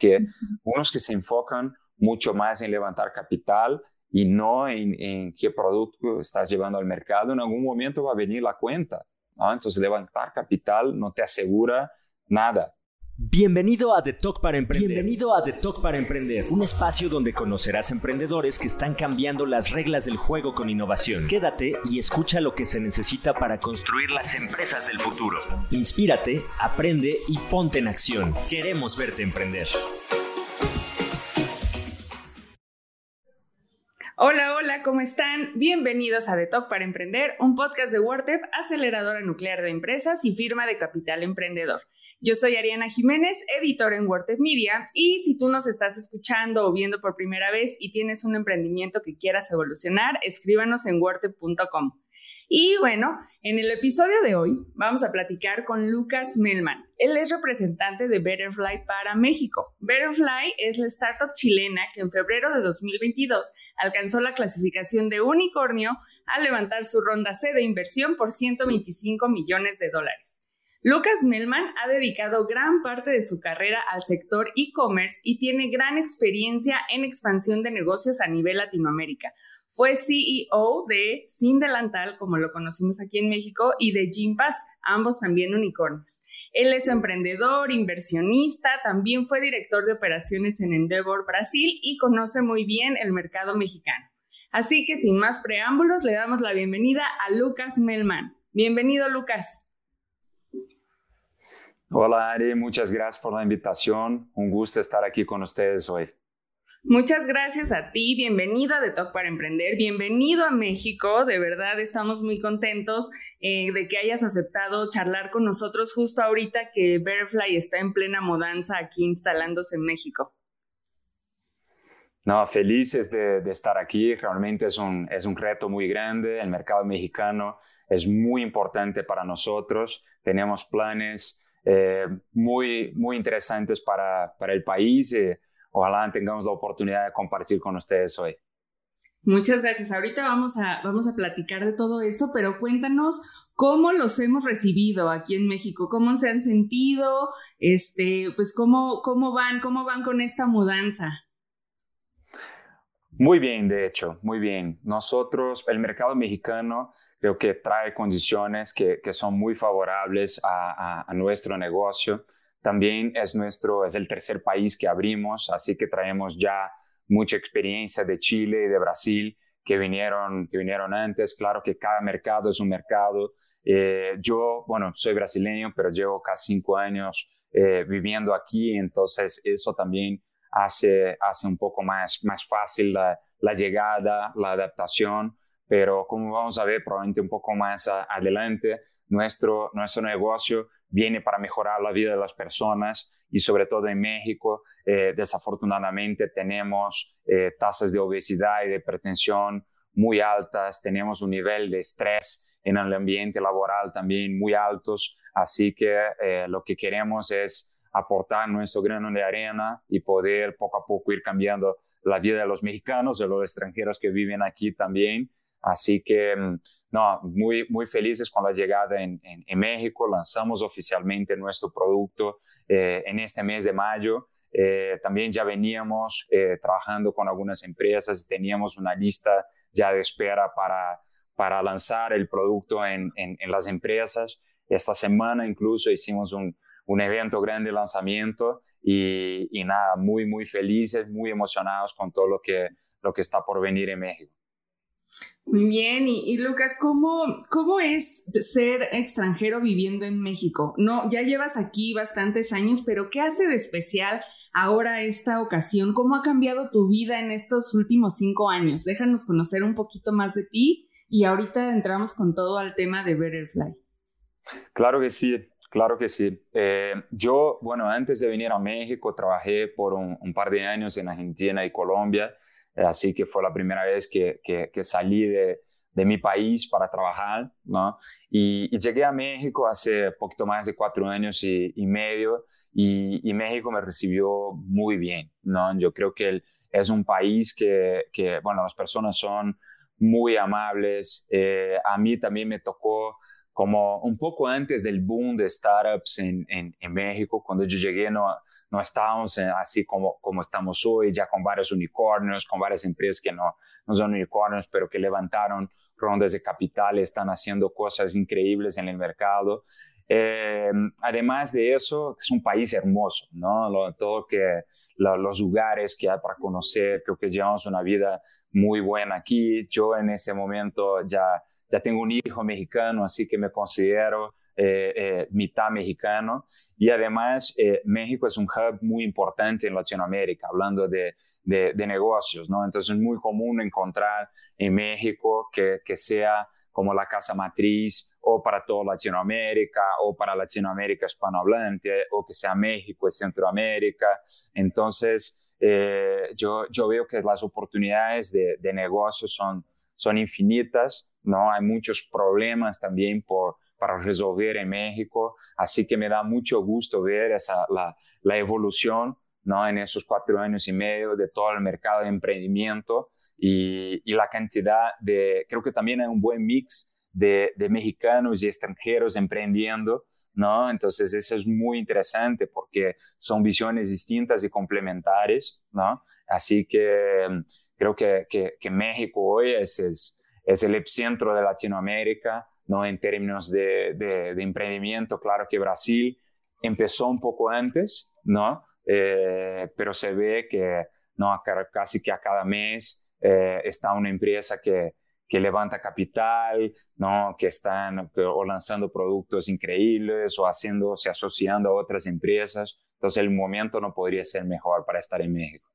porque unos que se enfocan mucho más en levantar capital y no en, qué producto estás llevando al mercado, en algún momento va a venir la cuenta. Entonces, levantar capital no te asegura nada. Bienvenido a The Talk para Emprender. Bienvenido a The Talk para Emprender, un espacio donde conocerás emprendedores que están cambiando las reglas del juego con innovación. Quédate y escucha lo que se necesita para construir las empresas del futuro. Inspírate, aprende y ponte en acción. Queremos verte emprender. Hola, hola, ¿cómo están? Bienvenidos a The Talk para Emprender, un podcast de WordTep, aceleradora nuclear de empresas y firma de capital emprendedor. Yo soy Ariana Jiménez, editor en WordTep Media, y si tú nos estás escuchando o viendo por primera vez y tienes un emprendimiento que quieras evolucionar, escríbanos en wordtep.com. Y bueno, en el episodio de hoy vamos a platicar con Lucas Melman. Él es representante de Betterfly para México. Betterfly es la startup chilena que en febrero de 2022 alcanzó la clasificación de unicornio al levantar su ronda C de inversión por 125 millones de dólares. Lucas Melman ha dedicado gran parte de su carrera al sector e-commerce y tiene gran experiencia en expansión de negocios a nivel Latinoamérica. Fue CEO de Sin Delantal, como lo conocimos aquí en México, y de Gympass, ambos también unicornios. Él es emprendedor, inversionista, también fue director de operaciones en Endeavor Brasil y conoce muy bien el mercado mexicano. Así que sin más preámbulos, le damos la bienvenida a Lucas Melman. Bienvenido, Lucas. Hola Ari, muchas gracias por la invitación. Un gusto estar aquí con ustedes hoy. Muchas gracias a ti, bienvenido a The Talk para Emprender, bienvenido a México, de verdad estamos muy contentos eh, de que hayas aceptado charlar con nosotros justo ahorita que Betterfly está en plena mudanza aquí instalándose en México. No, felices de, de, estar aquí. Realmente es un, es un reto muy grande. El mercado mexicano es muy importante para nosotros. Tenemos planes eh, muy, muy interesantes para, para el país. y ojalá tengamos la oportunidad de compartir con ustedes hoy. Muchas gracias. Ahorita vamos a, vamos a platicar de todo eso, pero cuéntanos cómo los hemos recibido aquí en México, cómo se han sentido, este, pues cómo, cómo van, cómo van con esta mudanza. Muy bien, de hecho, muy bien. Nosotros, el mercado mexicano, creo que trae condiciones que, que son muy favorables a, a, nuestro negocio. También es nuestro, es el tercer país que abrimos, así que traemos ya mucha experiencia de Chile y de Brasil que vinieron, que vinieron antes. Claro que cada mercado es un mercado. Eh, yo, bueno, soy brasileño, pero llevo casi cinco años eh, viviendo aquí, entonces eso también hace, hace un poco más, más fácil la, llegada, la adaptación, pero como vamos a ver probablemente un poco más adelante, nuestro, nuestro negocio viene para mejorar la vida de las personas y sobre todo en México, eh, desafortunadamente tenemos eh, tasas de obesidad y de hipertensión muy altas, tenemos un nivel de estrés en el ambiente laboral también muy altos, así que eh, lo que queremos es aportar nuestro grano de arena y poder poco a poco ir cambiando la vida de los mexicanos, de los extranjeros que viven aquí también. Así que, mm, no, muy, muy felices con la llegada en, en, México. Lanzamos oficialmente nuestro producto eh, en este mes de mayo. Eh, también ya veníamos eh, trabajando con algunas empresas y teníamos una lista ya de espera para, para lanzar el producto en, en, en las empresas. Esta semana incluso hicimos un, un evento grande lanzamiento y, nada, muy, muy felices, muy emocionados con todo lo que, lo que está por venir en México. Muy bien, y, Lucas, ¿cómo, ¿cómo es ser extranjero viviendo en México? No, ya llevas aquí bastantes años, pero ¿qué hace de especial ahora esta ocasión? ¿Cómo ha cambiado tu vida en estos últimos cinco años? Déjanos conocer un poquito más de ti y ahorita entramos con todo al tema de Betterfly. Claro que sí. Claro que sí. Eh, yo, bueno, antes de venir a México, trabajé por un, par de años en Argentina y Colombia, eh, así que fue la primera vez que, salí de, mi país para trabajar, ¿no? Y, llegué a México hace poquito más de cuatro años y, medio, y, México me recibió muy bien, ¿no? Yo creo que es un país que, que, bueno, las personas son muy amables. Eh, a mí también me tocó como un poco antes del boom de startups en, México, cuando yo llegué no, no estábamos así como, como estamos hoy, ya con varios unicornios, con varias empresas que no, no son unicornios, pero que levantaron rondas de capital, están haciendo cosas increíbles en el mercado. Eh, además de eso, es un país hermoso, ¿no? Lo, todo que los lugares que hay para conocer, creo que llevamos una vida muy buena aquí. Yo en este momento ya ya tengo un hijo mexicano, así que me considero eh, eh, mitad mexicano. Y además, eh, México es un hub muy importante en Latinoamérica, hablando de, de, negocios, ¿no? Entonces es muy común encontrar en México que, que sea como la casa matriz o para toda Latinoamérica o para Latinoamérica hispanohablante o que sea México y Centroamérica. Entonces, yo, yo veo que las oportunidades de, de negocios son, son infinitas ¿no? Hay muchos problemas también por, para resolver en México, así que me da mucho gusto ver esa, la, evolución ¿no? en esos cuatro años y medio de todo el mercado de emprendimiento y, y la cantidad de, creo que también hay un buen mix de, mexicanos y extranjeros emprendiendo, ¿no? Entonces eso es muy interesante porque son visiones distintas y complementarias, ¿no? Así que mm, creo que, que, que México hoy es, es es el epicentro de Latinoamérica, ¿no? En términos de, de, emprendimiento, claro que Brasil empezó un poco antes, ¿no? Eh, pero se ve que, ¿no? Casi que a cada mes eh, está una empresa que, que levanta capital, ¿no? que están o lanzando productos increíbles o haciéndose, asociando a otras empresas. Entonces el momento no podría ser mejor para estar en México.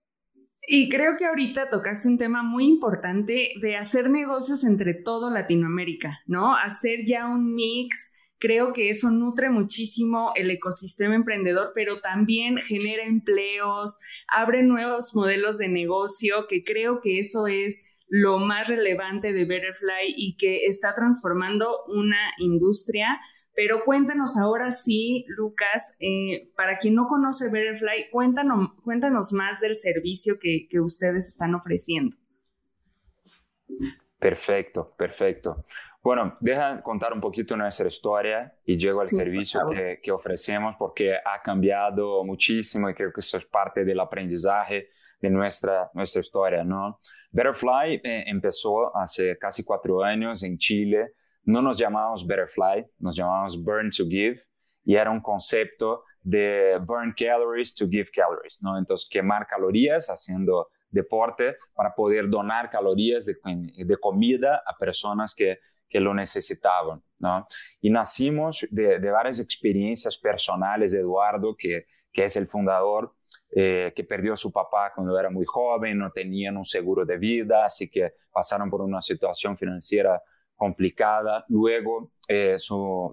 Y creo que ahorita tocaste un tema muy importante de hacer negocios entre todo Latinoamérica, ¿no? Hacer ya un mix. Creo que eso nutre muchísimo el ecosistema emprendedor, pero también genera empleos, abre nuevos modelos de negocio, que creo que eso es lo más relevante de Betterfly y que está transformando una industria. Pero cuéntanos ahora sí, Lucas, eh, para quien no conoce Betterfly, cuéntanos, más del servicio que ustedes están ofreciendo. Perfecto, perfecto. Bueno, deja contar un poquito nuestra historia y llego al servicio que, que, ofrecemos porque ha cambiado muchísimo y creo que eso es parte del aprendizaje de nuestra, nuestra historia, ¿no? Betterfly eh, empezó hace casi cuatro años en Chile. No nos llamamos Betterfly, nos llamamos Burn to Give y era un concepto de burn calories to give calories, ¿no? Entonces, quemar calorías haciendo deporte para poder donar calorías de, de comida a personas que, que lo necesitaban, ¿no? Y nacimos de, de varias experiencias personales de Eduardo, que, que es el fundador eh, que perdió a su papá cuando era muy joven, no tenían un seguro de vida, así que pasaron por una situación financiera complicada. Luego, eh,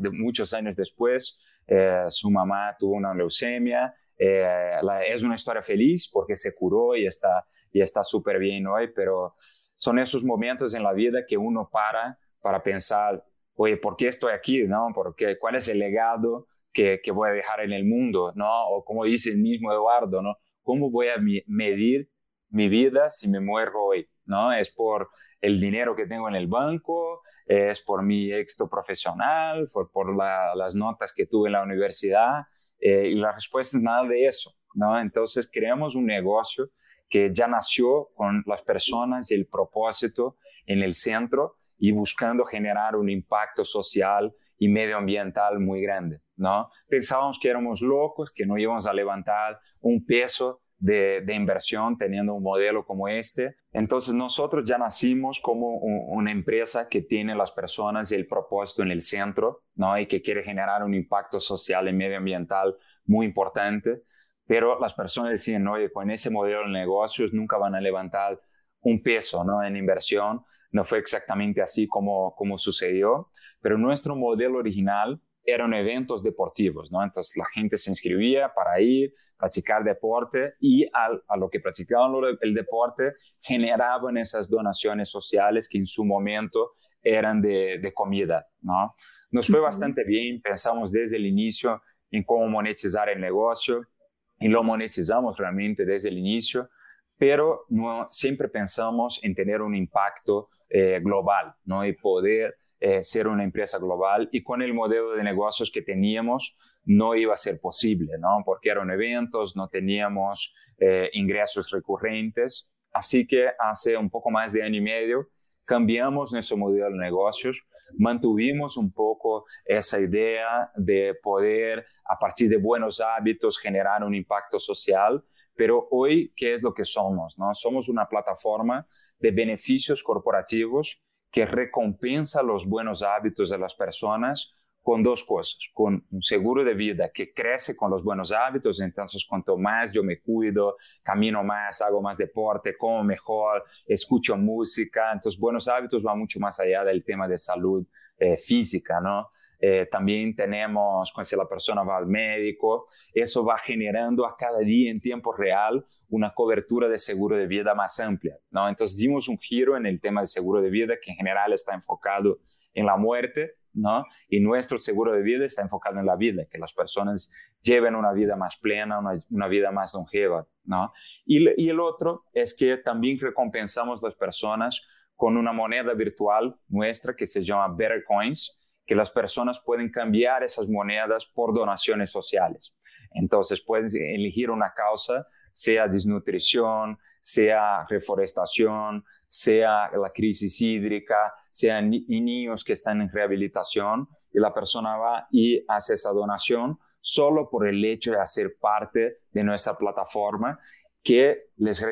de muchos años después, eh, su mamá tuvo una leucemia. es una historia feliz porque se curó y está y está súper bien hoy, pero son esos momentos en la vida que uno para para pensar, oye, ¿por qué estoy aquí? ¿No? Porque, ¿Cuál es el legado que, voy a dejar en el mundo, ¿no? O como dice el mismo Eduardo, ¿no? ¿Cómo voy a medir mi vida si me muero hoy? ¿No? Es por el dinero que tengo en el banco, es por mi éxito profesional, por, por las notas que tuve en la universidad. Eh, y la respuesta es nada de eso, ¿no? Entonces creamos un negocio que ya nació con las personas y el propósito en el centro y buscando generar un impacto social y medioambiental muy grande, ¿no? Pensábamos que éramos locos, que no íbamos a levantar un peso de, de, inversión teniendo un modelo como este. Entonces nosotros ya nacimos como una empresa que tiene las personas y el propósito en el centro, ¿no? Y que quiere generar un impacto social y medioambiental muy importante. Pero las personas decían, oye, con ese modelo de negocios nunca van a levantar un peso, ¿no? En inversión no fue exactamente así como, como sucedió, pero nuestro modelo original eran eventos deportivos, ¿no? Entonces la gente se inscribía para ir, practicar deporte y a lo que practicaban el deporte generaban esas donaciones sociales que en su momento eran de, de comida, ¿no? Nos fue bastante bien, pensamos desde el inicio en cómo monetizar el negocio y lo monetizamos realmente desde el inicio pero no, siempre pensamos en tener un impacto eh, global ¿no? y poder eh, ser una empresa global y con el modelo de negocios que teníamos no iba a ser posible, ¿no? Porque eran eventos, no teníamos eh, ingresos recurrentes. Así que hace un poco más de año y medio cambiamos nuestro modelo de negocios, mantuvimos un poco esa idea de poder, a partir de buenos hábitos, generar un impacto social. Pero hoy, ¿qué es lo que somos? ¿no? Somos una plataforma de beneficios corporativos que recompensa los buenos hábitos de las personas con dos cosas, con un seguro de vida que crece con los buenos hábitos, entonces cuanto más yo me cuido, camino más, hago más deporte, como mejor, escucho música, entonces buenos hábitos va mucho más allá del tema de salud eh, física, ¿no? Eh, también tenemos, cuando la persona va al médico, eso va generando a cada día en tiempo real una cobertura de seguro de vida más amplia, ¿no? Entonces dimos un giro en el tema del seguro de vida que en general está enfocado en la muerte, ¿no? Y nuestro seguro de vida está enfocado en la vida, que las personas lleven una vida más plena, una, vida más longeva, ¿no? Y, y, el otro es que también recompensamos las personas con una moneda virtual nuestra que se llama Better Coins, que las personas pueden cambiar esas monedas por donaciones sociales. Entonces puedes elegir una causa, sea desnutrición, sea reforestación, sea la crisis hídrica, sean niños que están en rehabilitación y la persona va y hace esa donación solo por el hecho de hacer parte de nuestra plataforma que les,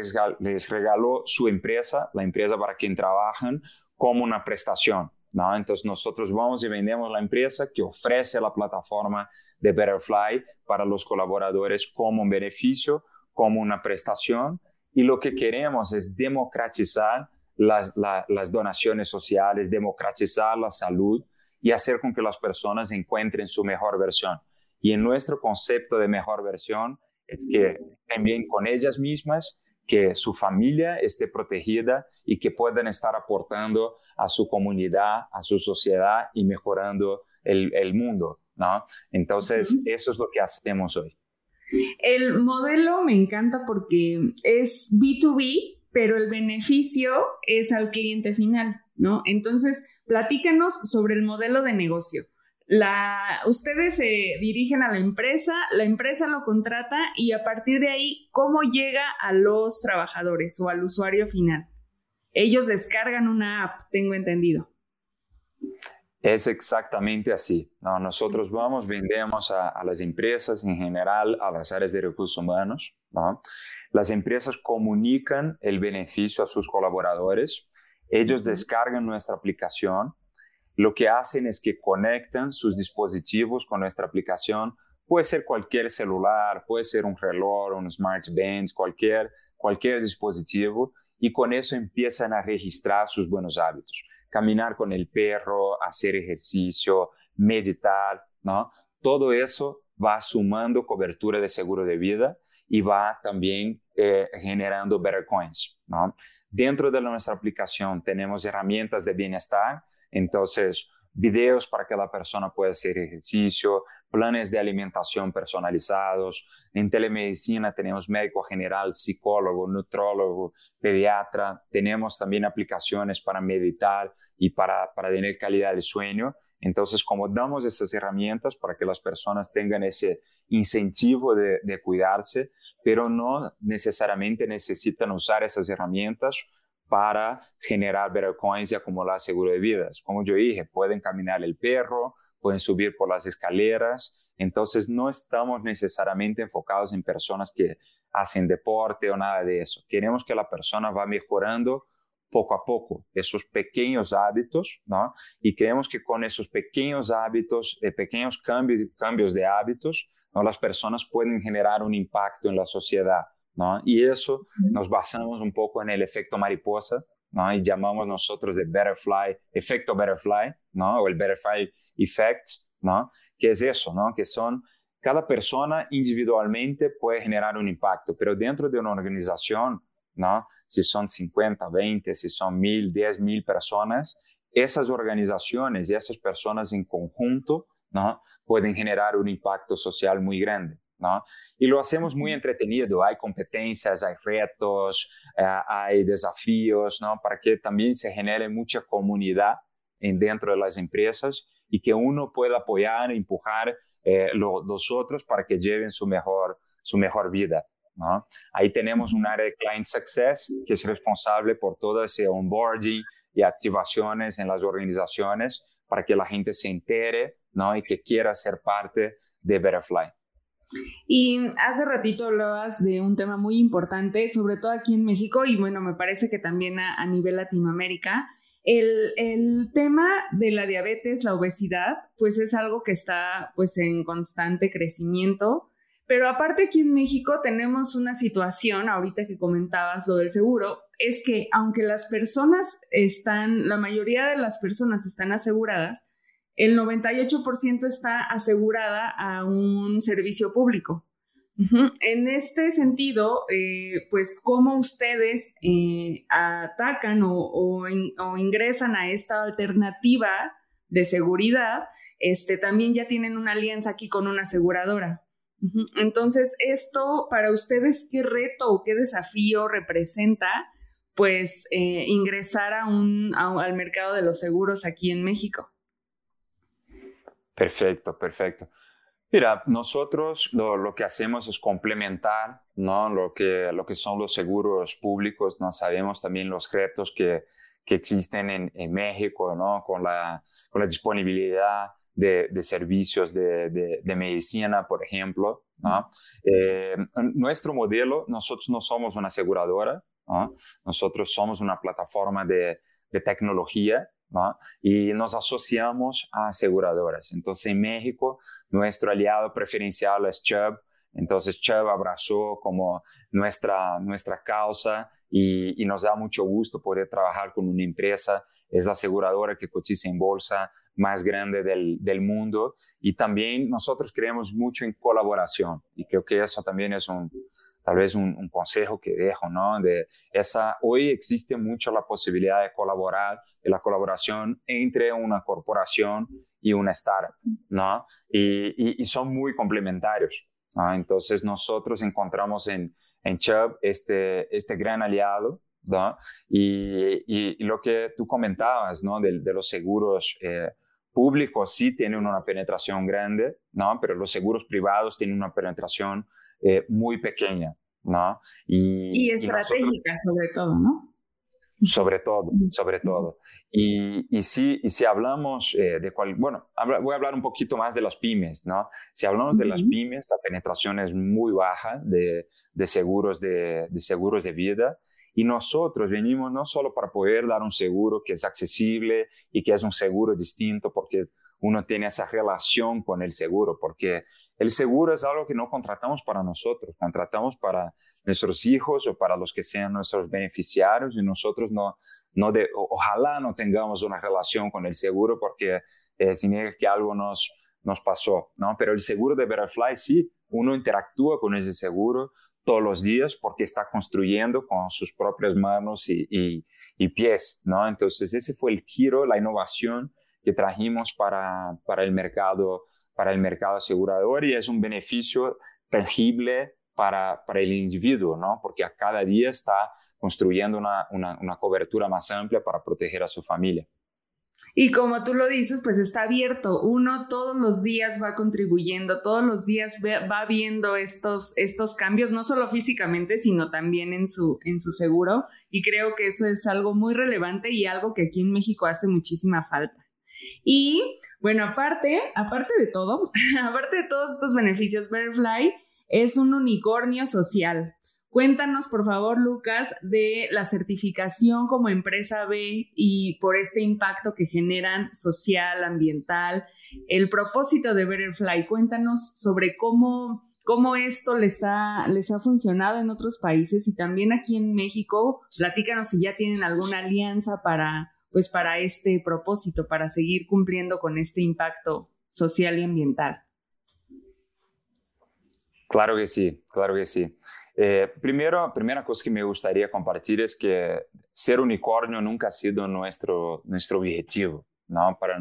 regaló su empresa, la empresa para quien trabajan, como una prestación. ¿no? Entonces nosotros vamos y vendemos la empresa que ofrece la plataforma de Betterfly para los colaboradores como un beneficio, como una prestación y lo que queremos es democratizar las donaciones sociales, democratizar la salud y hacer con que las personas encuentren su mejor versión. Y en nuestro concepto de mejor versión es que estén bien con ellas mismas, que su familia esté protegida y que puedan estar aportando a su comunidad, a su sociedad y mejorando el, el mundo, ¿no? Entonces, eso es lo que hacemos hoy. El modelo me encanta porque es B2B, pero el beneficio es al cliente final, ¿no? Entonces, platícanos sobre el modelo de negocio. La, ustedes se dirigen a la empresa, la empresa lo contrata y a partir de ahí, ¿cómo llega a los trabajadores o al usuario final? Ellos descargan una app, tengo entendido. Es exactamente así. nosotros vamos, vendemos a, las empresas en general, a las áreas de recursos humanos. Las empresas comunican el beneficio a sus colaboradores. Ellos descargan nuestra aplicación. Lo que hacen es que conectan sus dispositivos con nuestra aplicación. Puede ser cualquier celular, puede ser un reloj, un smart band, cualquier, cualquier dispositivo. Y con eso empiezan a registrar sus buenos hábitos caminar con el perro, hacer ejercicio, meditar, ¿no? Todo eso va sumando cobertura de seguro de vida y va también eh, generando better coins, ¿no? Dentro de nuestra aplicación tenemos herramientas de bienestar, entonces videos para que la persona pueda hacer ejercicio, planes de alimentación personalizados. En telemedicina tenemos médico general, psicólogo, nutrólogo, pediatra. Tenemos también aplicaciones para meditar y para, para tener calidad de sueño. Entonces, como damos esas herramientas para que las personas tengan ese incentivo de, de cuidarse, pero no necesariamente necesitan usar esas herramientas para generar better coins y acumular seguro de vidas. Como yo dije, pueden caminar el perro, pueden subir por las escaleras. Entonces no estamos necesariamente enfocados en personas que hacen deporte o nada de eso. Queremos que la persona va mejorando poco a poco esos pequeños hábitos, ¿no? Y creemos que con esos pequeños hábitos, de pequeños cambios, cambios de hábitos, ¿no? las personas pueden generar un impacto en la sociedad, ¿no? Y eso nos basamos un poco en el efecto mariposa, ¿no? Y llamamos nosotros de butterfly, efecto butterfly, ¿no? O el butterfly effect, ¿no? Que es eso, ¿no? Que son, cada persona individualmente puede generar un impacto, pero dentro de una organización, ¿no? Si son 50, 20, si son 1000, 10 mil personas, esas organizaciones y esas personas en conjunto, ¿no? Pueden generar un impacto social muy grande. ¿No? Y lo hacemos muy entretenido, hay competencias, hay retos, eh, hay desafíos, ¿no? Para que también se genere mucha comunidad en dentro de las empresas y que uno pueda apoyar, empujar eh, los otros para que lleven su mejor, su mejor vida. Ahí tenemos un área de Client Success que es responsable por todo ese onboarding y activaciones en las organizaciones para que la gente se entere ¿no? y que quiera ser parte de Betterfly. Y hace ratito hablabas de un tema muy importante, sobre todo aquí en México y bueno, me parece que también a, nivel Latinoamérica. El, el, tema de la diabetes, la obesidad, pues es algo que está pues en constante crecimiento. Pero aparte aquí en México tenemos una situación, ahorita que comentabas lo del seguro, es que aunque las personas están, la mayoría de las personas están aseguradas, el 98% está asegurada a un servicio público. En este sentido, eh, pues cómo ustedes eh, atacan o, ingresan a esta alternativa de seguridad, este, también ya tienen una alianza aquí con una aseguradora. Entonces, esto para ustedes, ¿qué reto o qué desafío representa? Pues eh, ingresar a un, al mercado de los seguros aquí en México. Perfecto, perfecto. Mira, nosotros lo, que hacemos es complementar ¿no? lo, que, lo que son los seguros públicos. ¿no? Sabemos también los retos que, que existen en, en, México ¿no? con, la, con la disponibilidad de, de servicios de, de, medicina, por ejemplo. ¿no? Eh, nuestro modelo, nosotros no somos una aseguradora, ¿no? nosotros somos una plataforma de, tecnología y nos asociamos a aseguradoras. Entonces, en México, nuestro aliado preferencial es Chubb. Entonces, Chubb abrazó como nuestra, nuestra causa y, nos da mucho gusto poder trabajar con una empresa. Es la aseguradora que cotiza en bolsa más grande del, del, mundo y también nosotros creemos mucho en colaboración y creo que eso también es un, tal vez un, consejo que dejo, ¿no? De esa, hoy existe mucho la posibilidad de colaborar, de la colaboración entre una corporación y una startup, ¿no? Y, y, son muy complementarios, ¿no? Entonces nosotros encontramos en, en Chubb este, este gran aliado, ¿no? Y, y, lo que tú comentabas, ¿no? De, de los seguros eh, públicos sí tienen una penetración grande, ¿no? Pero los seguros privados tienen una penetración eh, muy pequeña, ¿no? Y, estratégica sobre todo, ¿no? Sobre todo, sobre todo. Y, y, si, y si hablamos eh, de cuál, bueno, voy a hablar un poquito más de las pymes, ¿no? Si hablamos de las pymes, la penetración es muy baja de, de seguros de, de, seguros de vida. Y nosotros venimos no solo para poder dar un seguro que es accesible y que es un seguro distinto, porque uno tiene esa relación con el seguro, porque el seguro es algo que no contratamos para nosotros, contratamos para nuestros hijos o para los que sean nuestros beneficiarios y nosotros no, no de, ojalá no tengamos una relación con el seguro porque eh, significa que algo nos, nos pasó, ¿no? Pero el seguro de Betterfly sí, uno interactúa con ese seguro todos los días porque está construyendo con sus propias manos y, pies, ¿no? Entonces ese fue el giro, la innovación que trajimos para, para, el mercado, para el mercado asegurador y es un beneficio tangible para, para el individuo, ¿no? Porque a cada día está construyendo una, una cobertura más amplia para proteger a su familia. Y como tú lo dices, pues está abierto. Uno todos los días va contribuyendo, todos los días va viendo estos, estos cambios, no solo físicamente, sino también en su, en su seguro. Y creo que eso es algo muy relevante y algo que aquí en México hace muchísima falta. Y bueno, aparte, aparte de todo, aparte de todos estos beneficios, Butterfly es un unicornio social. Cuéntanos, por favor, Lucas, de la certificación como empresa B y por este impacto que generan social, ambiental, el propósito de Betterfly. Cuéntanos sobre cómo, cómo esto les ha, les ha funcionado en otros países y también aquí en México. Platícanos si ya tienen alguna alianza para, pues, para este propósito, para seguir cumpliendo con este impacto social y ambiental. Claro que sí, claro que sí. Eh, primero, primera cosa que me gustaría compartir es que ser unicornio nunca ha sido nuestro, nuestro objetivo. ¿no? Para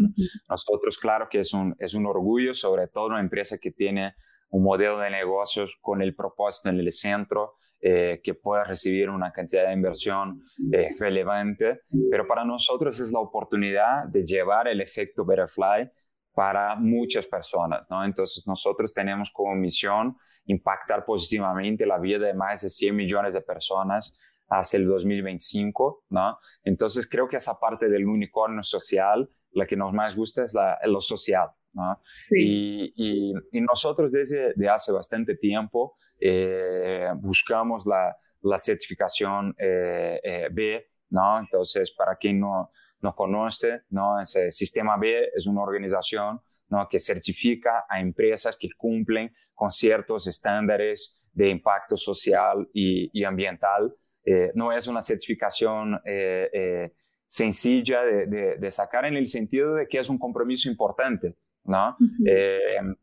nosotros, claro que es un, es un orgullo, sobre todo una empresa que tiene un modelo de negocios con el propósito en el centro eh, que pueda recibir una cantidad de inversión eh, relevante, pero para nosotros es la oportunidad de llevar el efecto Butterfly para muchas personas, ¿no? Entonces nosotros tenemos como misión impactar positivamente la vida de más de 100 millones de personas hacia el 2025, ¿no? Entonces creo que esa parte del unicornio social, la que nos más gusta es la, lo social, ¿no? Sí. Y, y, nosotros desde de hace bastante tiempo eh, buscamos la, la certificación eh, eh, B, ¿no? Entonces, para quien no, no conoce, ¿no? Ese sistema B es una organización ¿no? que certifica a empresas que cumplen con ciertos estándares de impacto social y, y ambiental eh, no es una certificación eh, eh, sencilla de, sacar en el sentido de que es un compromiso importante, ¿no?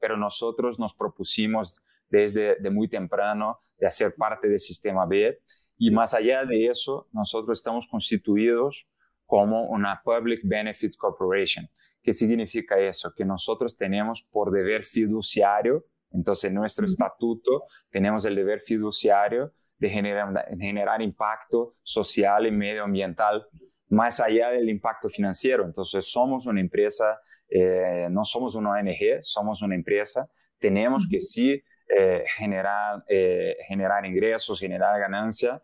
pero nosotros nos propusimos desde de muy temprano de hacer parte del sistema B y más allá de eso, nosotros estamos constituidos como una Public Benefit Corporation. ¿Qué significa eso? Que nosotros tenemos por deber fiduciario, entonces en nuestro estatuto tenemos el deber fiduciario de generar, generar impacto social y medioambiental más allá del impacto financiero. Entonces, somos una empresa, eh, no somos una ONG, somos una empresa, tenemos que sí eh, generar, eh, generar ingresos, generar ganancia,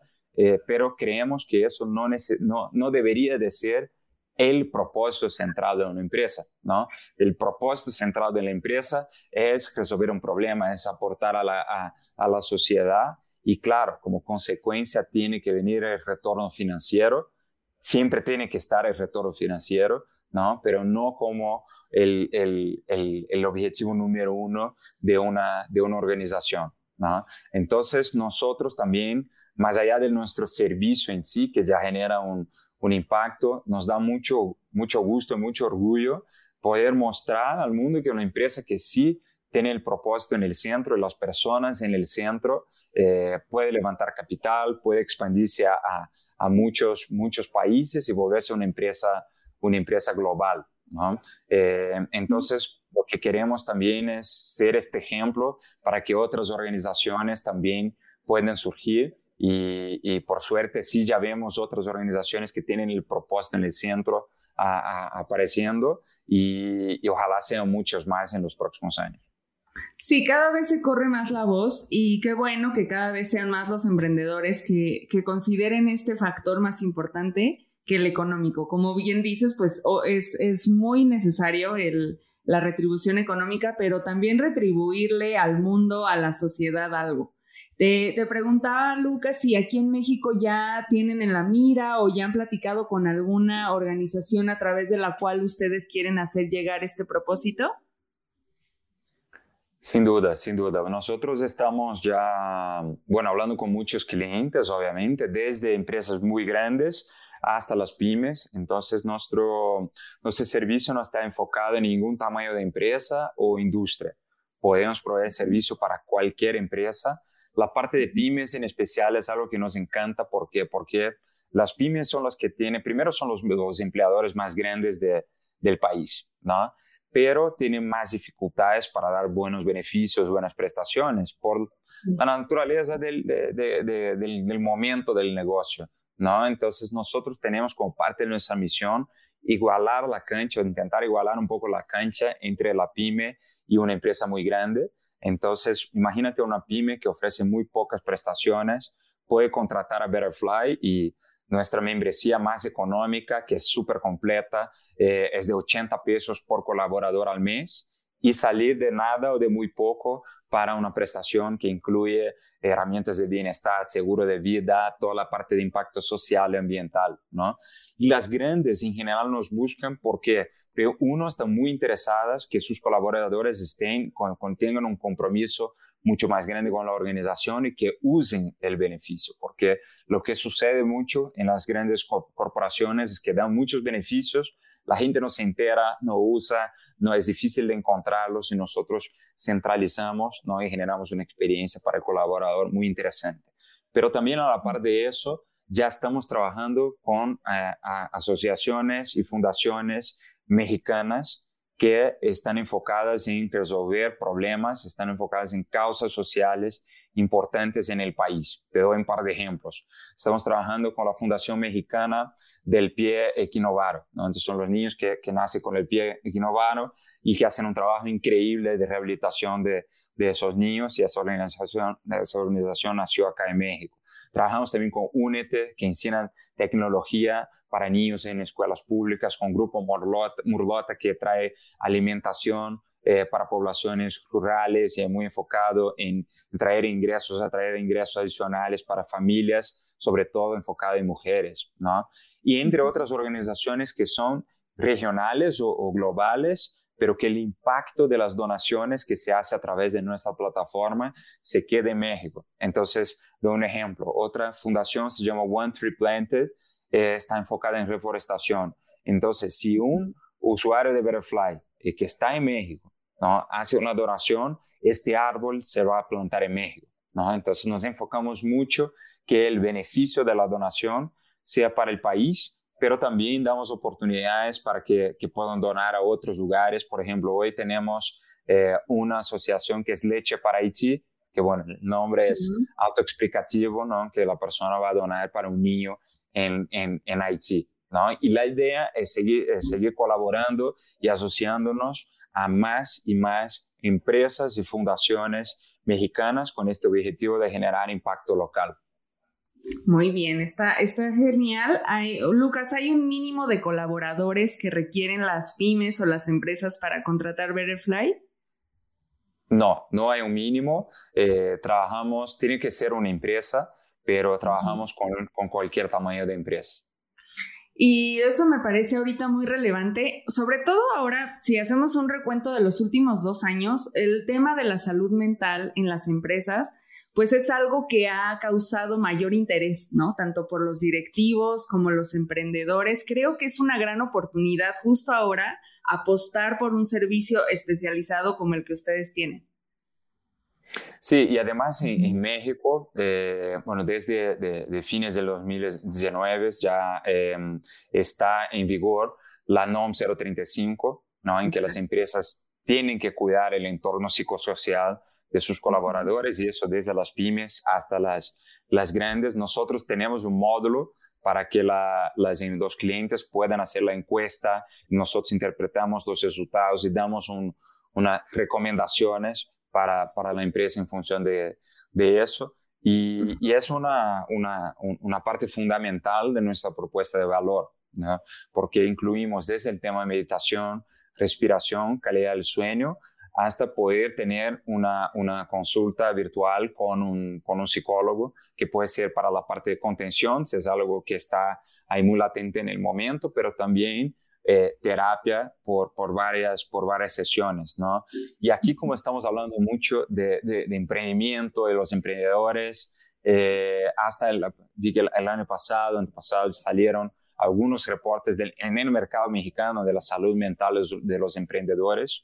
pero creemos que eso no, no, no debería de ser el propósito central de una empresa, ¿no? El propósito central de la empresa es resolver un problema, es aportar a la, a la sociedad y claro, como consecuencia tiene que venir el retorno financiero, siempre tiene que estar el retorno financiero, ¿no? Pero no como el, el, el, objetivo número uno de una, de una organización, ¿no? Entonces nosotros también, más allá de nuestro servicio en sí, que ya genera un, un impacto, nos da mucho, mucho gusto y mucho orgullo poder mostrar al mundo que una empresa que sí tiene el propósito en el centro, las personas en el centro, eh, puede levantar capital, puede expandirse a, a, muchos, muchos países y volverse una empresa, una empresa global. ¿no? Eh, entonces, lo que queremos también es ser este ejemplo para que otras organizaciones también puedan surgir y, por suerte sí ya vemos otras organizaciones que tienen el propósito en el centro apareciendo y, y ojalá sean muchos más en los próximos años. Sí, cada vez se corre más la voz y qué bueno que cada vez sean más los emprendedores que, consideren este factor más importante que el económico. Como bien dices, pues es, es, muy necesario el, la retribución económica, pero también retribuirle al mundo, a la sociedad algo. Te, te, preguntaba, Lucas, si aquí en México ya tienen en la mira o ya han platicado con alguna organización a través de la cual ustedes quieren hacer llegar este propósito. Sin duda, sin duda. Nosotros estamos ya, bueno, hablando con muchos clientes, obviamente, desde empresas muy grandes hasta las pymes. Entonces, nuestro, nuestro servicio no está enfocado en ningún tamaño de empresa o industria. Podemos proveer servicio para cualquier empresa. La parte de pymes en especial es algo que nos encanta. ¿Por qué? Porque las pymes son las que tienen, primero son los, los empleadores más grandes de, del país, ¿no? pero tienen más dificultades para dar buenos beneficios, buenas prestaciones por la naturaleza del, del, momento del negocio, ¿no? Entonces nosotros tenemos como parte de nuestra misión igualar la cancha, intentar igualar un poco la cancha entre la pyme y una empresa muy grande. Entonces, imagínate una pyme que ofrece muy pocas prestaciones, puede contratar a Betterfly y nuestra membresía más económica, que es súper completa, eh, es de 80 pesos por colaborador al mes y salir de nada o de muy poco para una prestación que incluye herramientas de bienestar, seguro de vida, toda la parte de impacto social y ambiental, ¿no? Y las grandes en general nos buscan porque, uno, están muy interesadas que sus colaboradores estén, tengan un compromiso mucho más grande con la organización y que usen el beneficio, porque lo que sucede mucho en las grandes corporaciones es que dan muchos beneficios, la gente no se entera, no usa, no es difícil de encontrarlos y nosotros centralizamos ¿no? y generamos una experiencia para el colaborador muy interesante. Pero también a la par de eso, ya estamos trabajando con eh, asociaciones y fundaciones mexicanas que están enfocadas en resolver problemas, están enfocadas en causas sociales importantes en el país. Te doy un par de ejemplos. Estamos trabajando con la Fundación Mexicana del Pie Equinovaro. Entonces son los niños que, que, nacen con el pie equinovaro y que hacen un trabajo increíble de rehabilitación de, esos niños y esa organización, nació acá en México. Trabajamos también con UNETE, que enseña tecnología para niños en escuelas públicas, con Grupo Murlota, que trae alimentación eh, para poblaciones rurales y muy enfocado en, traer ingresos, atraer ingresos adicionales para familias, sobre todo enfocado en mujeres, ¿no? Y entre otras organizaciones que son regionales o globales, pero que el impacto de las donaciones que se hace a través de nuestra plataforma se quede en México. Entonces, doy un ejemplo. Otra fundación se llama One Tree Planted, eh, está enfocada en reforestación. Entonces, si un usuario de Betterfly eh, que está en México hace una donación, este árbol se va a plantar en México. Entonces, nos enfocamos mucho que el beneficio de la donación sea para el país pero también damos oportunidades para que, puedan donar a otros lugares. Por ejemplo, hoy tenemos eh, una asociación que es Leche para Haití, que bueno, el nombre es autoexplicativo, ¿no? Que la persona va a donar para un niño en, en, Haití, ¿no? Y la idea es seguir, es seguir colaborando y asociándonos a más y más empresas y fundaciones mexicanas con este objetivo de generar impacto local. Muy bien, está, está genial. Lucas, ¿hay un mínimo de colaboradores que requieren las pymes o las empresas para contratar Betterfly? No, no hay un mínimo. Eh, trabajamos, tiene que ser una empresa, pero trabajamos con, con cualquier tamaño de empresa. Y eso me parece ahorita muy relevante, sobre todo ahora, si hacemos un recuento de los últimos dos años, el tema de la salud mental en las empresas pues es algo que ha causado mayor interés, ¿no? Tanto por los directivos como los emprendedores. Creo que es una gran oportunidad justo ahora apostar por un servicio especializado como el que ustedes tienen. Sí, y además en, México, eh, bueno, desde de, fines del 2019 ya em, está en vigor la NOM 035, ¿no? en que las empresas tienen que cuidar el entorno psicosocial de sus colaboradores y eso desde las pymes hasta las, las grandes. Nosotros tenemos un módulo para que la, las, los clientes puedan hacer la encuesta, nosotros interpretamos los resultados y damos unas recomendaciones para, para, la empresa en función de, de eso. Y, y, es una, una, una, parte fundamental de nuestra propuesta de valor, ¿no? porque incluimos desde el tema de meditación, respiración, calidad del sueño, hasta poder tener una, una consulta virtual con un, con un psicólogo, que puede ser para la parte de contención, si es algo que está ahí muy latente en el momento, pero también eh, terapia por, por, varias, por varias sesiones, ¿no? Y aquí como estamos hablando mucho de, de, emprendimiento, de los emprendedores, eh, hasta el, el, año pasado, antepasado, salieron algunos reportes del, en el mercado mexicano de la salud mental de los emprendedores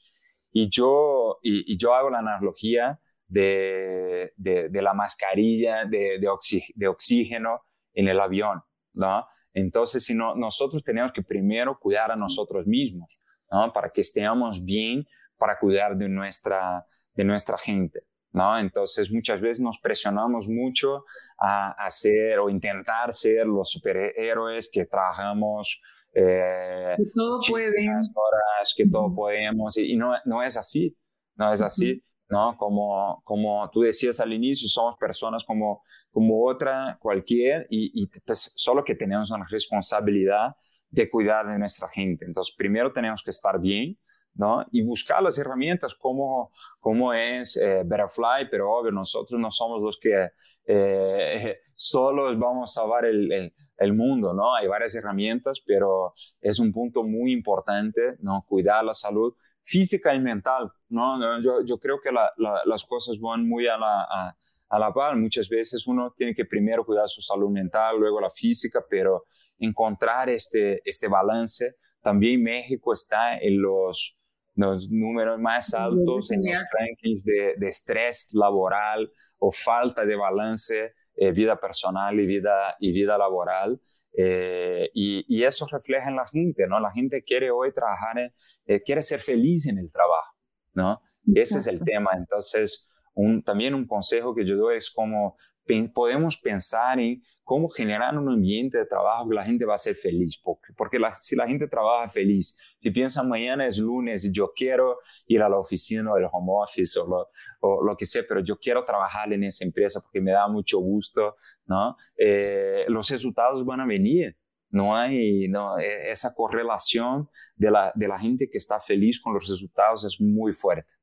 y yo, y, yo hago la analogía de, de, la mascarilla de, de, oxígeno en el avión, ¿no? Entonces, si no, nosotros tenemos que primero cuidar a nosotros mismos, ¿no? Para que estemos bien, para cuidar de nuestra, de nuestra gente, ¿no? Entonces, muchas veces nos presionamos mucho a hacer o intentar ser los superhéroes que trabajamos eh, que todo horas, que todo podemos, y, no, no, es así, no es así, ¿no? Como, como tú decías al inicio, somos personas como, como otra cualquier, y, y solo que tenemos una responsabilidad de cuidar de nuestra gente. Entonces, primero tenemos que estar bien, ¿no? Y buscar las herramientas como, como es eh, Betterfly, pero obvio, nosotros no somos los que eh, solos vamos a salvar el, el, mundo, ¿no? Hay varias herramientas, pero es un punto muy importante, ¿no? Cuidar la salud física y mental, ¿no? Yo, yo creo que las cosas van muy a la, a, a la par. Muchas veces uno tiene que primero cuidar su salud mental, luego la física, pero encontrar este, este balance. También México está en los los números más altos en los rankings de, de, estrés laboral o falta de balance vida personal y vida, y vida laboral. y, y, eso refleja en la gente, ¿no? La gente quiere hoy trabajar, quiere ser feliz en el trabajo, ¿no? Ese es el tema. Entonces, un, también un consejo que yo doy es como podemos pensar en cómo generar un ambiente de trabajo que la gente va a ser feliz, porque, porque si la gente trabaja feliz, si piensa mañana es lunes y yo quiero ir a la oficina o el home office o lo, o lo que sea, pero yo quiero trabajar en esa empresa porque me da mucho gusto, ¿no? Eh, los resultados van a venir. No hay no, e, esa correlación de la, de la gente que está feliz con los resultados es muy fuerte.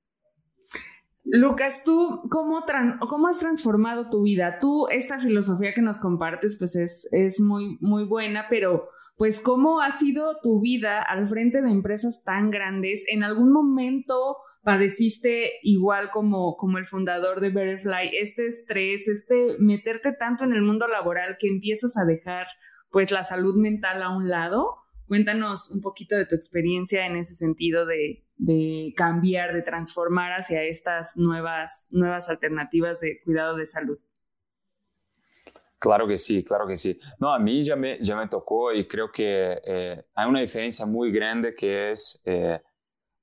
Lucas, ¿tú cómo, cómo has transformado tu vida? Tú, esta filosofía que nos compartes, pues es, es muy, muy buena, pero pues ¿cómo ha sido tu vida al frente de empresas tan grandes? ¿En algún momento padeciste igual como, como el fundador de Betterfly, este estrés, este meterte tanto en el mundo laboral que empiezas a dejar pues la salud mental a un lado? Cuéntanos un poquito de tu experiencia en ese sentido de, cambiar, de transformar hacia estas nuevas, nuevas alternativas de cuidado de salud. Claro que sí, claro que sí. No, a mí ya me, ya me tocó y creo que eh, hay una diferencia muy grande que es eh,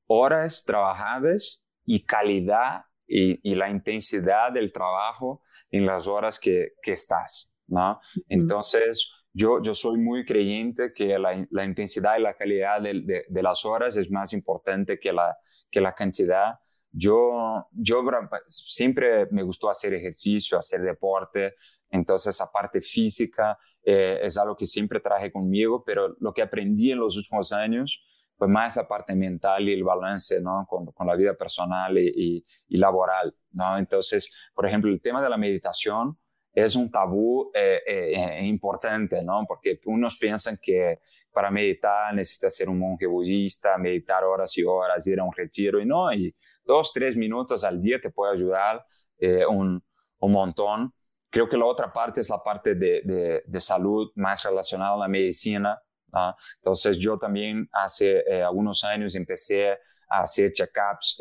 horas trabajadas y calidad y, la intensidad del trabajo en las horas que, que estás, ¿no? Entonces, yo, yo soy muy creyente que la, la intensidad y la calidad de, de, las horas es más importante que la, que la cantidad. Yo, yo siempre me gustó hacer ejercicio, hacer deporte, entonces esa parte física eh, es algo que siempre traje conmigo, pero lo que aprendí en los últimos años fue más la parte mental y el balance ¿no? con, con la vida personal y, y, y laboral. ¿no? Entonces, por ejemplo, el tema de la meditación, es un tabú eh, eh, eh, importante, ¿no? Porque unos piensan que para meditar necesita ser un monje budista, meditar horas y horas, ir a un retiro, y no, y dos, tres minutos al día te puede ayudar un, un, montón. Creo que la otra parte es la parte de, de, salud más relacionada a la medicina. ¿no? Entonces yo también hace algunos años empecé a hacer check-ups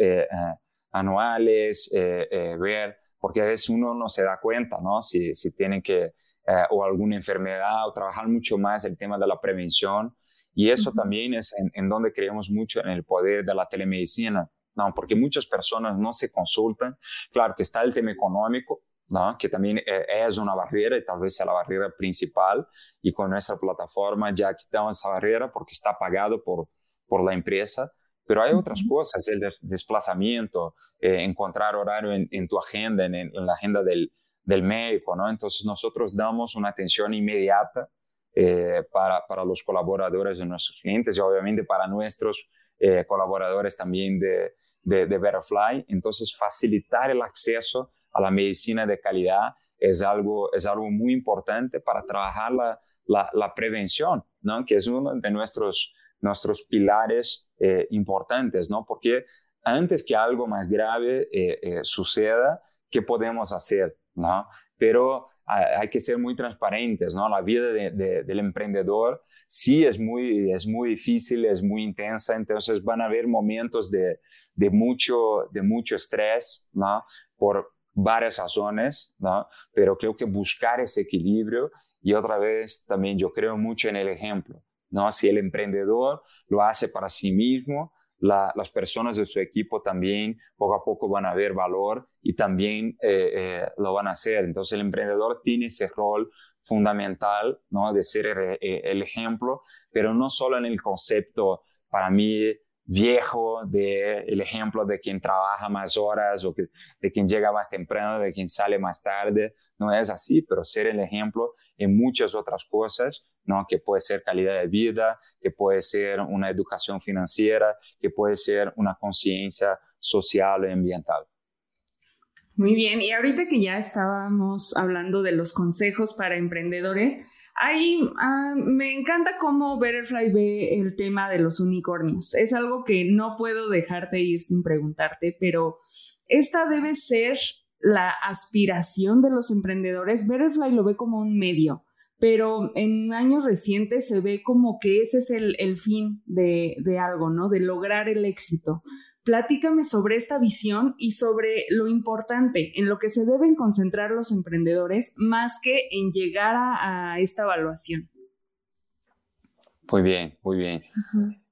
anuales, ver porque a veces uno no se da cuenta, ¿no? Si, si tiene que, eh, o alguna enfermedad, o trabajar mucho más el tema de la prevención. Y eso también es en, donde creemos mucho en el poder de la telemedicina, ¿no? Porque muchas personas no se consultan. Claro que está el tema económico, ¿no? que también eh, es una barrera y tal vez sea la barrera principal. Y con nuestra plataforma ya quitamos esa barrera porque está pagado por, por la empresa. Pero hay otras cosas, el desplazamiento, eh, encontrar horario en, tu agenda, en, la agenda del, del, médico, ¿no? Entonces nosotros damos una atención inmediata eh, para, para, los colaboradores de nuestros clientes y obviamente para nuestros eh, colaboradores también de, de, de Betterfly. Entonces facilitar el acceso a la medicina de calidad es algo, es algo muy importante para trabajar la, la, la prevención, ¿no? que es uno de nuestros nuestros pilares eh, importantes, ¿no? Porque antes que algo más grave eh, eh, suceda, ¿qué podemos hacer? ¿no? Pero hay que ser muy transparentes, ¿no? La vida del emprendedor sí es muy, es muy difícil, es muy intensa, entonces van a haber momentos de, de mucho, de mucho estrés, ¿no? Por varias razones, ¿no? Pero creo que buscar ese equilibrio y otra vez también yo creo mucho en el ejemplo, ¿no? Si el emprendedor lo hace para sí mismo, las personas de su equipo también poco a poco van a ver valor y también eh, eh, lo van a hacer. Entonces el emprendedor tiene ese rol fundamental, ¿no? De ser el, el ejemplo, pero no solo en el concepto, para mí, viejo del el ejemplo de quien trabaja más horas o de quien llega más temprano, de quien sale más tarde. No es así, pero ser el ejemplo en muchas otras cosas, ¿no? que puede ser calidad de vida, que puede ser una educación financiera, que puede ser una conciencia social y ambiental. Muy bien, y ahorita que ya estábamos hablando de los consejos para emprendedores, ahí ah, me encanta cómo Betterfly ve el tema de los unicornios. Es algo que no puedo dejarte ir sin preguntarte, pero esta debe ser la aspiración de los emprendedores. Betterfly lo ve como un medio, pero en años recientes se ve como que ese es el, fin de, de algo, ¿no? De lograr el éxito. Platícame sobre esta visión y sobre lo importante en lo que se deben concentrar los emprendedores más que en llegar a, esta evaluación. Muy bien, muy bien.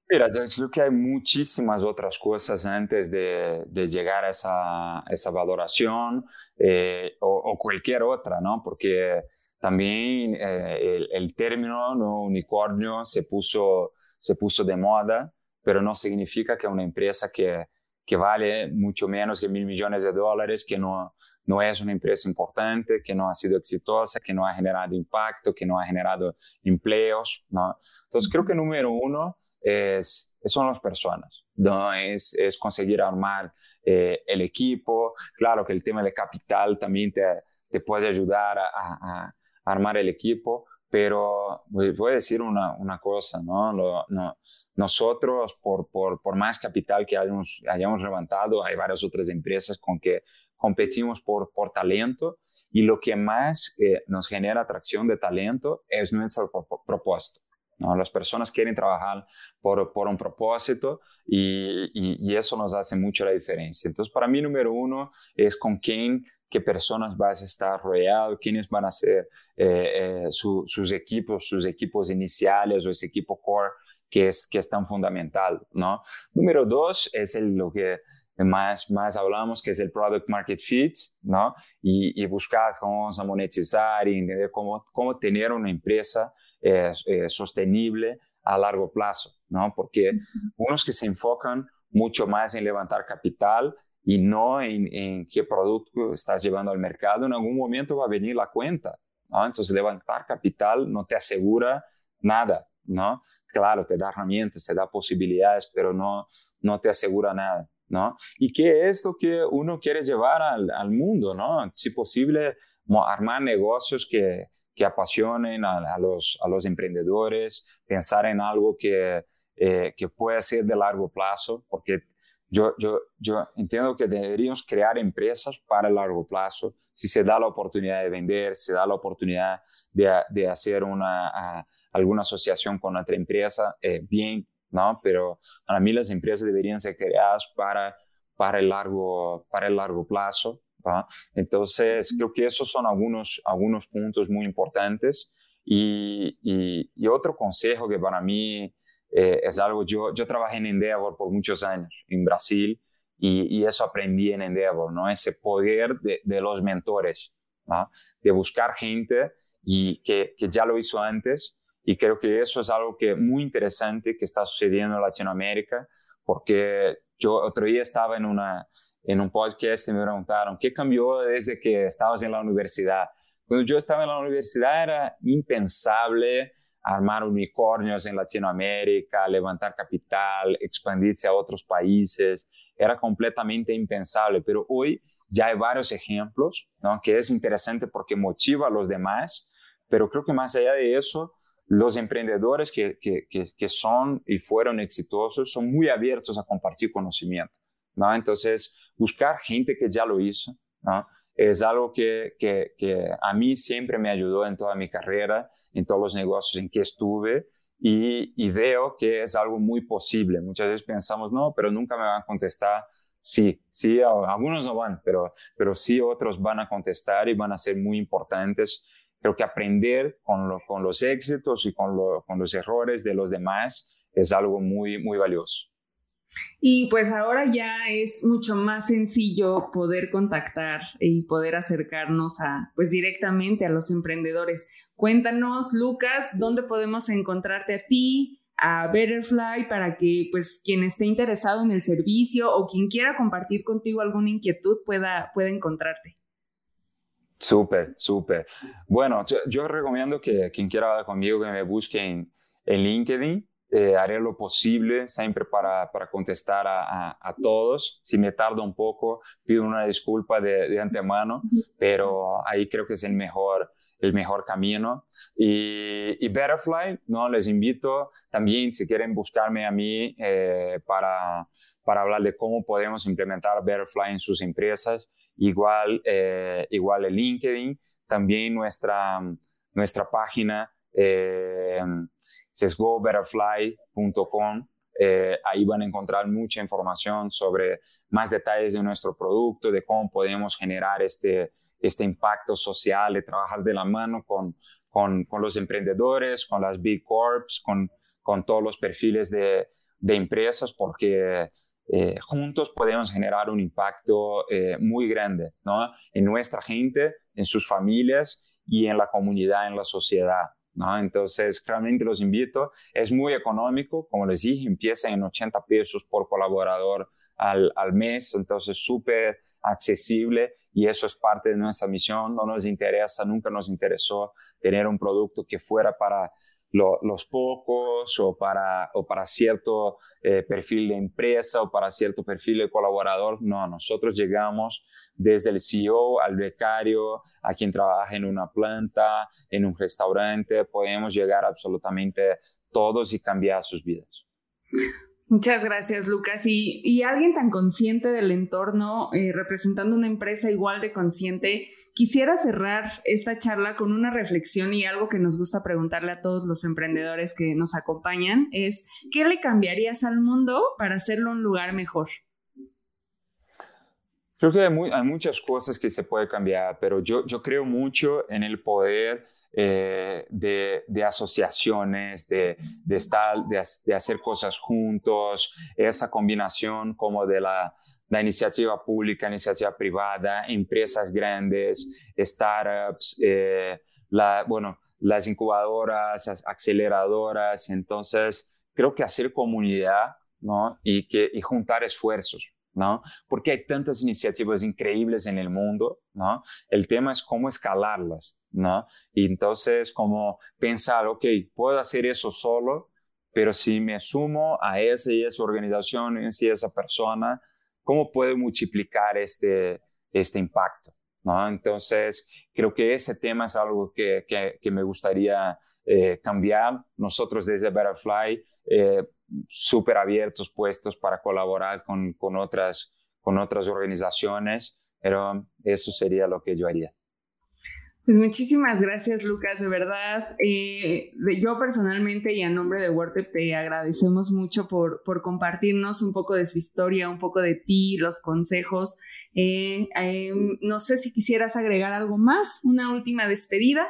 Mira, yo creo que hay muchísimas otras cosas antes de, llegar a esa, esa valoración eh, o, cualquier otra, ¿no? Porque también eh, el, término ¿no? unicornio se puso, se puso de moda, pero no significa que una empresa que, que vale mucho menos que mil millones de dólares, que no, no es una empresa importante, que no ha sido exitosa, que no ha generado impacto, que no ha generado empleos, ¿no? Entonces creo que número uno es, son las personas, ¿no? Es, es conseguir armar eh, el equipo. Claro que el tema de capital también te, te puede ayudar a, a, armar el equipo, pero voy a decir una, cosa, ¿no? no nosotros, por, por, por, más capital que hayamos, hayamos levantado, hay varias otras empresas con que competimos por, por talento y lo que más eh, nos genera atracción de talento es nuestro propósito. ¿no? Las personas quieren trabajar por, por un propósito y, y, eso nos hace mucho la diferencia. Entonces, para mí, número uno es con quién, qué personas vas a estar rodeado, quiénes van a ser eh, eh, sus equipos, sus equipos iniciales o ese equipo core que es, que es tan fundamental, ¿no? Número dos es el, lo que más, más hablamos, que es el product market fit, ¿no? Y, y buscar cómo vamos a monetizar y entender cómo, cómo tener una empresa eh, eh, sostenible a largo plazo, ¿no? Porque unos que se enfocan mucho más en levantar capital y no en, qué producto estás llevando al mercado, en algún momento va a venir la cuenta, ¿no? Entonces levantar capital no te asegura nada, ¿no? Claro, te da herramientas, te da posibilidades, pero no, no te asegura nada, ¿no? Y qué es lo que uno quiere llevar al, al mundo, ¿no? Si posible, armar negocios que, que apasionen a, los, a los emprendedores, pensar en algo que, eh, que puede ser de largo plazo, porque yo, yo, yo entiendo que deberíamos crear empresas para el largo plazo. Si se da la oportunidad de vender, se da la oportunidad de, de hacer una, alguna asociación con otra empresa, eh, bien, ¿no? Pero para mí las empresas deberían ser creadas para, para, el, largo, para el largo plazo entonces, creo que esos son algunos, algunos puntos muy importantes. Y, y, otro consejo que para mí eh, es algo, yo, yo trabajé en Endeavor por muchos años en Brasil y, y eso aprendí en Endeavor, ¿no? Ese poder de, de los mentores, ¿no? De buscar gente y que, que ya lo hizo antes y creo que eso es algo que muy interesante que está sucediendo en Latinoamérica porque yo otro día estaba en una, en un podcast y me preguntaron, ¿qué cambió desde que estabas en la universidad? Cuando yo estaba en la universidad era impensable armar unicornios en Latinoamérica, levantar capital, expandirse a otros países. Era completamente impensable, pero hoy ya hay varios ejemplos, ¿no? que es interesante porque motiva a los demás, pero creo que más allá de eso, los emprendedores que, que, que, que son y fueron exitosos son muy abiertos a compartir conocimiento. ¿no? Entonces, buscar gente que ya lo hizo, ¿no? Es algo que, que, que, a mí siempre me ayudó en toda mi carrera, en todos los negocios en que estuve y, y veo que es algo muy posible. Muchas veces pensamos, no, pero nunca me van a contestar. Sí, sí, algunos no van, pero, pero sí otros van a contestar y van a ser muy importantes. Creo que aprender con, lo, con los éxitos y con, lo, con los errores de los demás es algo muy, muy valioso. Y pues ahora ya es mucho más sencillo poder contactar y poder acercarnos a, pues directamente a los emprendedores. Cuéntanos, Lucas, dónde podemos encontrarte a ti, a Betterfly, para que pues quien esté interesado en el servicio o quien quiera compartir contigo alguna inquietud pueda, pueda encontrarte. Súper, súper. Bueno, yo, recomiendo que quien quiera hablar conmigo que me busque en, en LinkedIn eh, haré lo posible siempre para, para contestar a, a, todos. Si me tardo un poco, pido una disculpa de, de, antemano, pero ahí creo que es el mejor, el mejor camino. Y, y Betterfly, ¿no? les invito también, si quieren buscarme a mí eh, para, para hablar de cómo podemos implementar Betterfly en sus empresas, igual, eh, igual el LinkedIn, también nuestra, nuestra página. Eh, es gobetterfly.com. Eh, ahí van a encontrar mucha información sobre más detalles de nuestro producto, de cómo podemos generar este, este impacto social, de trabajar de la mano con, con, con los emprendedores, con las Big Corps, con, con todos los perfiles de, de empresas, porque eh, juntos podemos generar un impacto eh, muy grande ¿no? en nuestra gente, en sus familias y en la comunidad, en la sociedad. ¿No? Entonces, realmente los invito. Es muy económico, como les dije, empieza en 80 pesos por colaborador al, al mes, entonces súper accesible y eso es parte de nuestra misión. No nos interesa, nunca nos interesó tener un producto que fuera para los pocos o para, o para cierto eh, perfil de empresa o para cierto perfil de colaborador. No, nosotros llegamos desde el CEO al becario, a quien trabaja en una planta, en un restaurante, podemos llegar absolutamente todos y cambiar sus vidas. Muchas gracias, Lucas. Y, alguien tan consciente del entorno, eh, representando una empresa igual de consciente, quisiera cerrar esta charla con una reflexión y algo que nos gusta preguntarle a todos los emprendedores que nos acompañan, es, ¿qué le cambiarías al mundo para hacerlo un lugar mejor? Creo que hay, muchas cosas que se puede cambiar, pero yo, yo creo mucho en el poder eh, de, asociaciones, de, estar, de, hacer cosas juntos, esa combinación como de la, iniciativa pública, iniciativa privada, empresas grandes, startups, eh, bueno, las incubadoras, aceleradoras. Entonces, creo que hacer comunidad ¿no? y, que, juntar esfuerzos. ¿no? Porque hay tantas iniciativas increíbles en el mundo, ¿no? El tema es cómo escalarlas, ¿no? Y entonces, como pensar, ok, puedo hacer eso solo, pero si me sumo a esa y esa organización y esa persona, ¿cómo puedo multiplicar este, este impacto? ¿no? Entonces, creo que ese tema es algo que, que, me gustaría eh, cambiar. Nosotros desde Butterfly eh, súper abiertos, puestos para colaborar con, con, otras, con otras organizaciones, pero eso sería lo que yo haría. Pues muchísimas gracias, Lucas, de verdad. Eh, yo personalmente y a nombre de WordTep te agradecemos mucho por, por compartirnos un poco de su historia, un poco de ti, los consejos. Eh, em, no sé si quisieras agregar algo más, una última despedida.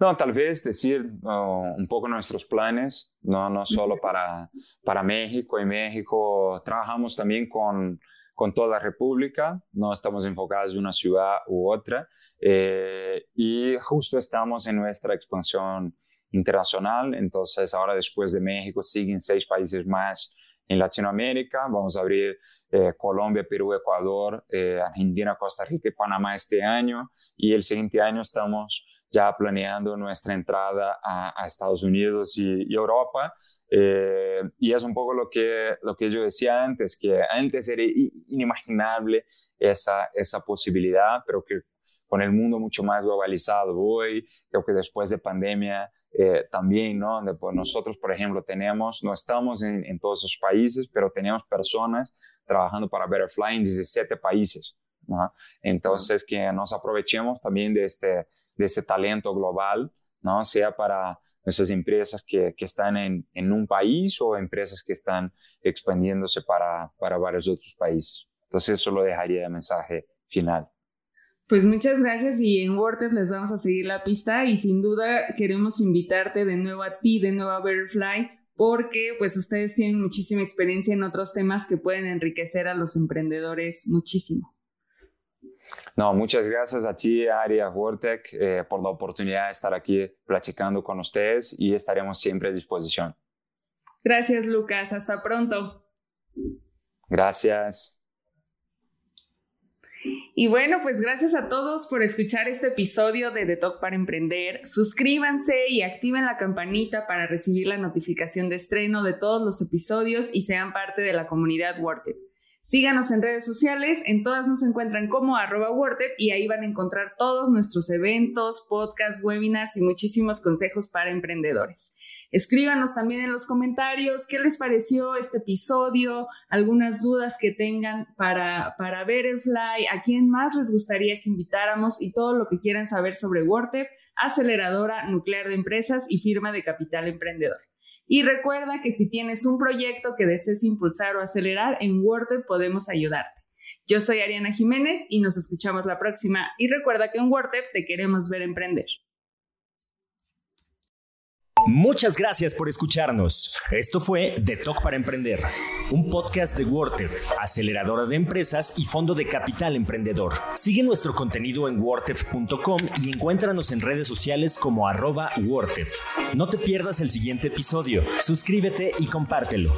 No, tal vez decir un poco nuestros planes, no, no solo para, para México. En México trabajamos también con, con toda la República, no estamos enfocados en una ciudad u otra. Eh, y justo estamos en nuestra expansión internacional, entonces ahora después de México siguen seis países más en Latinoamérica. Vamos a abrir eh, Colombia, Perú, Ecuador, eh, Argentina, Costa Rica y Panamá este año. Y el siguiente año estamos ya planeando nuestra entrada a, Estados Unidos y, Europa. Eh, y es un poco lo que, lo que yo decía antes, que antes era inimaginable esa, esa posibilidad, pero que con el mundo mucho más globalizado hoy, creo que después de pandemia eh, también, ¿no? Pues, nosotros, por ejemplo, tenemos, no estamos en, en, todos esos países, pero tenemos personas trabajando para Betterfly en 17 países, ¿no? Entonces, que nos aprovechemos también de este, de este talento global, ¿no? Sea para nuestras empresas que, que están en, en, un país o empresas que están expandiéndose para, para varios otros países. Entonces, eso lo dejaría de mensaje final. Pues muchas gracias y en WordTech les vamos a seguir la pista y sin duda queremos invitarte de nuevo a ti, de nuevo a Butterfly, porque pues ustedes tienen muchísima experiencia en otros temas que pueden enriquecer a los emprendedores muchísimo. No, muchas gracias a ti, Aria Vortec, eh, por la oportunidad de estar aquí platicando con ustedes y estaremos siempre a disposición. Gracias, Lucas. Hasta pronto. Gracias. Y bueno, pues gracias a todos por escuchar este episodio de The Talk para Emprender. Suscríbanse y activen la campanita para recibir la notificación de estreno de todos los episodios y sean parte de la comunidad WordTech. Síganos en redes sociales, en todas nos encuentran como arroba y ahí van a encontrar todos nuestros eventos, podcasts, webinars y muchísimos consejos para emprendedores. Escríbanos también en los comentarios qué les pareció este episodio, algunas dudas que tengan para, para ver el fly, a quién más les gustaría que invitáramos y todo lo que quieran saber sobre WordTep, aceleradora nuclear de empresas y firma de capital emprendedor. Y recuerda que si tienes un proyecto que desees impulsar o acelerar, en WordTech podemos ayudarte. Yo soy Ariana Jiménez y nos escuchamos la próxima. Y recuerda que en WordTech te queremos ver emprender. Muchas gracias por escucharnos. Esto fue The Talk para Emprender, un podcast de WordTech, aceleradora de empresas y fondo de capital emprendedor. Sigue nuestro contenido en wordtech.com y encuéntranos en redes sociales como arroba No te pierdas el siguiente episodio, suscríbete y compártelo.